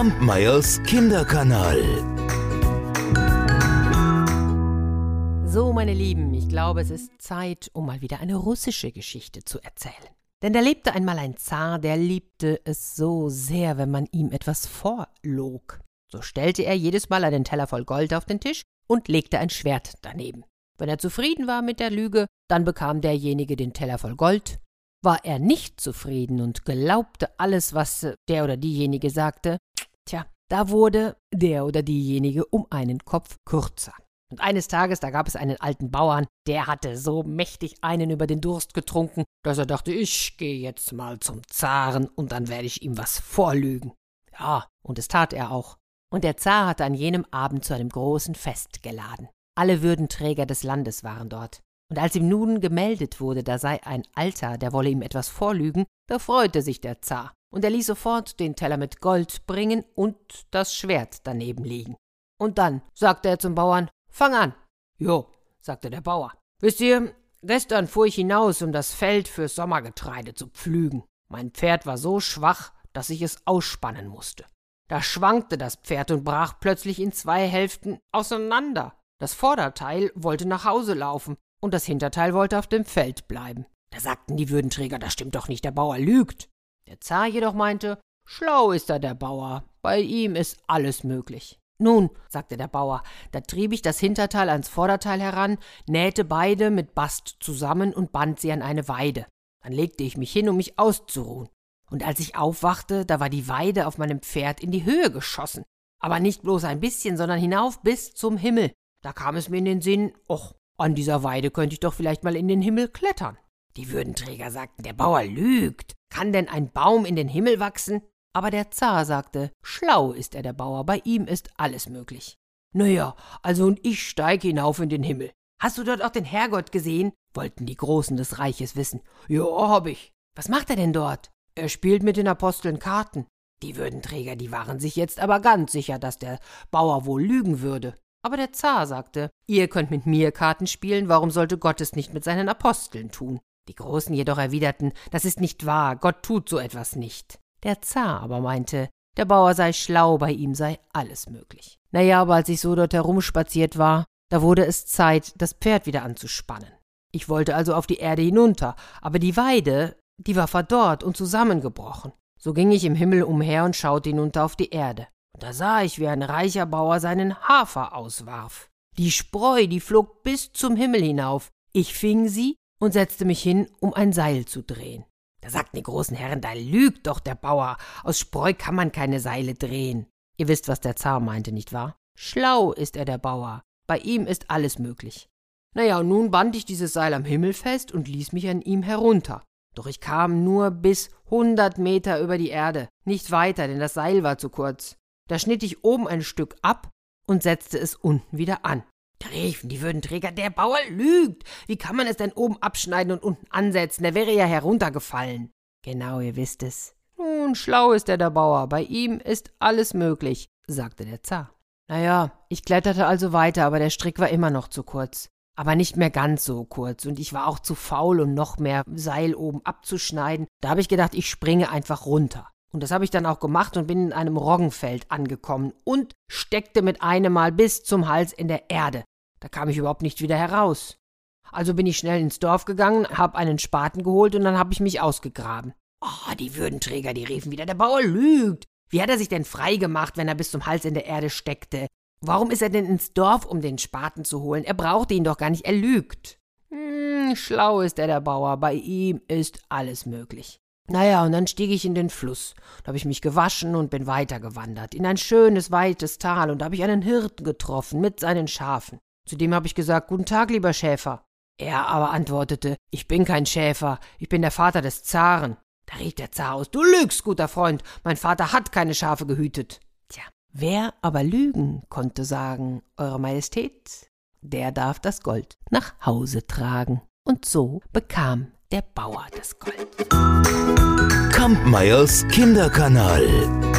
Kampmeyers Kinderkanal. So, meine Lieben, ich glaube, es ist Zeit, um mal wieder eine russische Geschichte zu erzählen. Denn da lebte einmal ein Zar, der liebte es so sehr, wenn man ihm etwas vorlog. So stellte er jedes Mal einen Teller voll Gold auf den Tisch und legte ein Schwert daneben. Wenn er zufrieden war mit der Lüge, dann bekam derjenige den Teller voll Gold. War er nicht zufrieden und glaubte alles, was der oder diejenige sagte, tja, da wurde der oder diejenige um einen Kopf kürzer. Und eines Tages, da gab es einen alten Bauern, der hatte so mächtig einen über den Durst getrunken, dass er dachte, ich gehe jetzt mal zum Zaren und dann werde ich ihm was vorlügen. Ja, und es tat er auch. Und der Zar hatte an jenem Abend zu einem großen Fest geladen. Alle Würdenträger des Landes waren dort. Und als ihm nun gemeldet wurde, da sei ein Alter, der wolle ihm etwas vorlügen, da freute sich der Zar, und er ließ sofort den Teller mit Gold bringen und das Schwert daneben liegen. Und dann sagte er zum Bauern, Fang an. Jo, sagte der Bauer. Wisst ihr, gestern fuhr ich hinaus, um das Feld fürs Sommergetreide zu pflügen. Mein Pferd war so schwach, dass ich es ausspannen musste. Da schwankte das Pferd und brach plötzlich in zwei Hälften auseinander. Das Vorderteil wollte nach Hause laufen und das Hinterteil wollte auf dem Feld bleiben. Da sagten die Würdenträger, das stimmt doch nicht, der Bauer lügt. Der Zar jedoch meinte, schlau ist er der Bauer, bei ihm ist alles möglich. Nun, sagte der Bauer, da trieb ich das Hinterteil ans Vorderteil heran, nähte beide mit Bast zusammen und band sie an eine Weide. Dann legte ich mich hin, um mich auszuruhen. Und als ich aufwachte, da war die Weide auf meinem Pferd in die Höhe geschossen. Aber nicht bloß ein bisschen, sondern hinauf bis zum Himmel. Da kam es mir in den Sinn, och, an dieser Weide könnte ich doch vielleicht mal in den Himmel klettern. Die Würdenträger sagten, der Bauer lügt. Kann denn ein Baum in den Himmel wachsen? Aber der Zar sagte, schlau ist er der Bauer, bei ihm ist alles möglich. Na ja, also und ich steige hinauf in den Himmel. Hast du dort auch den Herrgott gesehen? wollten die Großen des Reiches wissen. Ja, hab ich. Was macht er denn dort? Er spielt mit den Aposteln Karten. Die Würdenträger, die waren sich jetzt aber ganz sicher, dass der Bauer wohl lügen würde. Aber der Zar sagte, ihr könnt mit mir Karten spielen, warum sollte Gott es nicht mit seinen Aposteln tun? Die Großen jedoch erwiderten, das ist nicht wahr, Gott tut so etwas nicht. Der Zar aber meinte, der Bauer sei schlau, bei ihm sei alles möglich. Na ja, aber als ich so dort herumspaziert war, da wurde es Zeit, das Pferd wieder anzuspannen. Ich wollte also auf die Erde hinunter, aber die Weide, die war verdorrt und zusammengebrochen. So ging ich im Himmel umher und schaute hinunter auf die Erde. Und da sah ich, wie ein reicher Bauer seinen Hafer auswarf. Die Spreu, die flog bis zum Himmel hinauf. Ich fing sie und setzte mich hin, um ein Seil zu drehen. Da sagten die großen Herren, da lügt doch der Bauer. Aus Spreu kann man keine Seile drehen. Ihr wisst, was der Zar meinte, nicht wahr? Schlau ist er, der Bauer. Bei ihm ist alles möglich. Naja, und nun band ich dieses Seil am Himmel fest und ließ mich an ihm herunter. Doch ich kam nur bis hundert Meter über die Erde, nicht weiter, denn das Seil war zu kurz. Da schnitt ich oben ein Stück ab und setzte es unten wieder an. Da riefen die Würdenträger, der Bauer lügt. Wie kann man es denn oben abschneiden und unten ansetzen? Der wäre ja heruntergefallen. Genau, ihr wisst es. Nun, schlau ist er, der Bauer. Bei ihm ist alles möglich, sagte der Zar. Naja, ich kletterte also weiter, aber der Strick war immer noch zu kurz. Aber nicht mehr ganz so kurz, und ich war auch zu faul, um noch mehr Seil oben abzuschneiden. Da habe ich gedacht, ich springe einfach runter. Und das habe ich dann auch gemacht und bin in einem Roggenfeld angekommen und steckte mit einem Mal bis zum Hals in der Erde. Da kam ich überhaupt nicht wieder heraus. Also bin ich schnell ins Dorf gegangen, hab einen Spaten geholt und dann hab ich mich ausgegraben. Oh, die Würdenträger, die riefen wieder, der Bauer lügt. Wie hat er sich denn frei gemacht, wenn er bis zum Hals in der Erde steckte? Warum ist er denn ins Dorf, um den Spaten zu holen? Er brauchte ihn doch gar nicht, er lügt. Hm, schlau ist er, der Bauer, bei ihm ist alles möglich. Naja, und dann stieg ich in den Fluss. Da habe ich mich gewaschen und bin weitergewandert, in ein schönes, weites Tal, und da habe ich einen Hirten getroffen mit seinen Schafen. Zudem habe ich gesagt, Guten Tag, lieber Schäfer. Er aber antwortete, ich bin kein Schäfer, ich bin der Vater des Zaren. Da rief der Zar aus, du lügst, guter Freund, mein Vater hat keine Schafe gehütet. Tja, wer aber lügen konnte sagen, Eure Majestät, der darf das Gold nach Hause tragen. Und so bekam der Bauer das Gold. Kampmeyers Kinderkanal.